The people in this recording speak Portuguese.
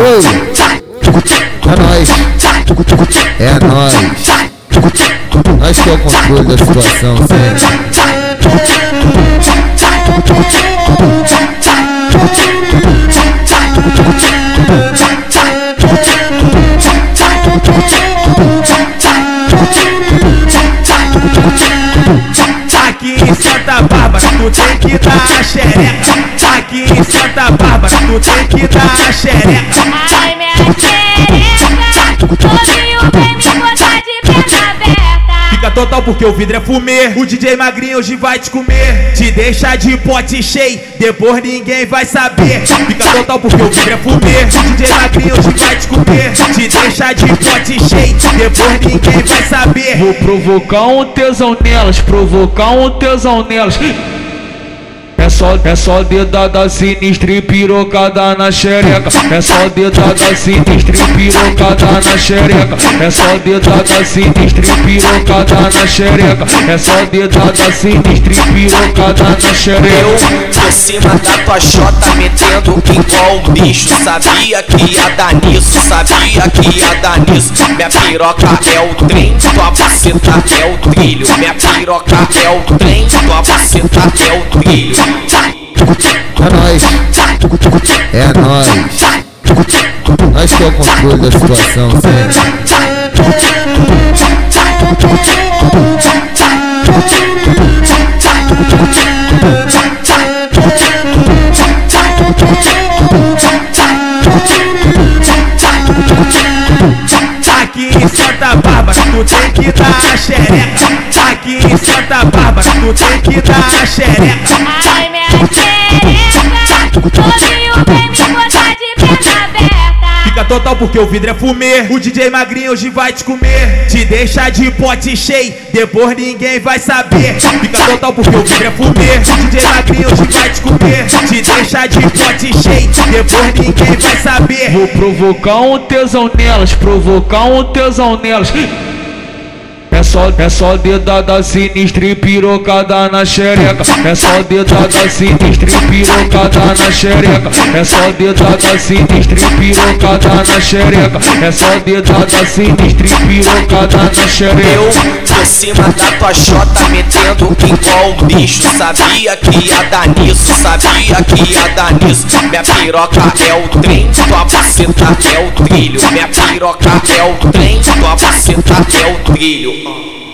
Oi, é nóis, é nóis. Nós que é o controle da situação, sempre. Aqui em Santa Bárbara tu tem que dar a xereca. Tu tem que dar a xereca. Ai, minha xereca, novinho vem me botar de perna aberta. Fica total porque o vidro é fumê. O DJ magrinho hoje vai te comer. Te deixa de pote cheio, depois ninguém vai saber. Fica total porque o vidro é fumê. O DJ magrinho hoje vai te comer. Te deixa de pote cheio, depois ninguém vai saber. Vou provocar um tesão nelas, provocar um tesão nelas. É só, é só dedada sinistra e pirocada na xereca. É só dedada sinistra e pirocada na xereca. É só dedada sinistra e pirocada na xereca. É só dedada sinistra e pirocada na xereca. Eu por cima da tua chota metendo igual um bicho Sabia que ia dar nisso, sabia que ia dar nisso Minha piroca é o trem, tua buceta é o trilho Minha piroca é o trem, tua buceta é o trilho É nóis, é nóis. Nós que é o controle da situação. Aqui em Santa Bárbara tu tem que dar a xereca. Aqui em Santa Bárbara tu tem que dar a xereca. Ai, minha xereca, novinho vem me botar de perna aberta. Fica total porque o vidro é fumê. O DJ magrinho hoje vai te comer. Te deixa de pote cheio, depois ninguém vai saber. Fica total porque o vidro é fumê. O DJ magrinho hoje vai te comer. Te deixa de pote cheio, depois ninguém vai saber. Vou provocar um tesão nelas, provocar um tesão nelas. Só, é só dedada sinistra e pirocada na xereca. É só dedada sinistra e pirocada na xereca. É só dedada sinistra e pirocada na xereca. É só dedada sinistra e pirocada na xereca. Eu por cima da tua chota metendo igual um bicho Sabia que ia dar nisso, sabia que ia dar nisso Minha piroca é o trem, tua buceta é o trilho Minha piroca é o trem, tua buceta é o trilho be